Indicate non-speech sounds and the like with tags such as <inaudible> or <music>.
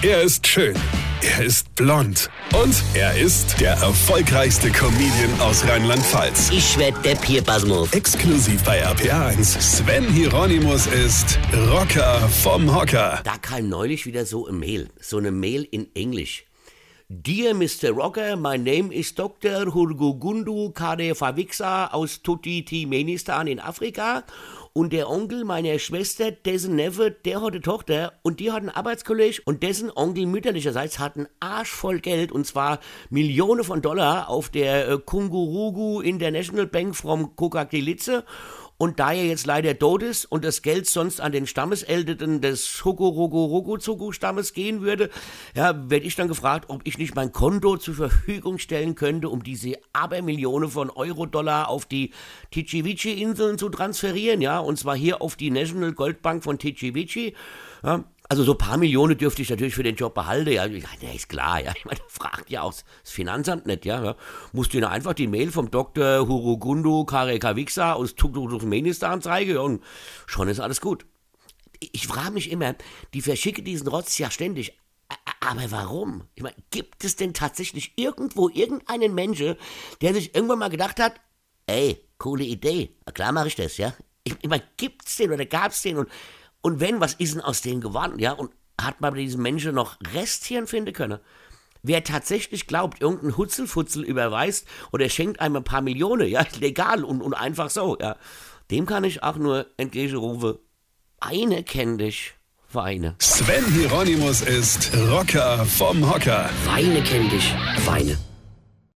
Er ist schön. Er ist blond. Und er ist der erfolgreichste Comedian aus Rheinland-Pfalz. Ich werd der Pierpasmus. Exklusiv bei RPA1. Sven Hieronymus ist Rocker vom Hocker. Da kam neulich wieder so eine Mail. So eine Mail in Englisch. Dear Mr. Rocker, my name is Dr. Hurgugundu Kadefawixa aus Tuti-Timenistan in Afrika. Und der Onkel meiner Schwester, dessen Neffe, der hat eine Tochter und die hat einen Arbeitskollege und dessen Onkel mütterlicherseits hat einen Arsch voll Geld und zwar Millionen von Dollar auf der äh, Kungurugu International Bank from Kokakilitze und da er jetzt leider tot ist und das Geld sonst an den Stammeseltern des Hukuruguruguzugu-Stammes gehen würde, ja, werde ich dann gefragt, ob ich nicht mein Konto zur Verfügung stellen könnte, um diese Abermillionen von Euro-Dollar auf die Tichivichi-Inseln zu transferieren, ja, und zwar hier auf die National Goldbank von Tichivichi. Ja, also so ein paar Millionen dürfte ich natürlich für den Job behalten. Ja, ja ist klar. Ja, ich meine, <laughs> fragt ja auch das Finanzamt nicht. Ja, ja. musst du ihnen einfach die Mail vom Dr. Hurugundu Karekawixa aus Turkmenistan zeigen ja, und schon ist alles gut. Ich frage mich immer, die verschicken diesen Rotz ja ständig. Aber warum? Ich meine, gibt es denn tatsächlich irgendwo irgendeinen Menschen, der sich irgendwann mal gedacht hat, ey, coole Idee, klar mache ich das, ja? Ich, ich meine, gibt's den oder gab's den und und wenn, was ist denn aus denen geworden? Ja, und hat man bei diesen Menschen noch Resthirn finden können? Wer tatsächlich glaubt, irgendein Hutzelfutzel überweist oder schenkt einem ein paar Millionen, ja, <laughs> legal und, und einfach so, ja, dem kann ich auch nur entgegenrufen, eine kenn dich, Weine. Sven Hieronymus ist Rocker vom Hocker. Weine kenn dich, Weine.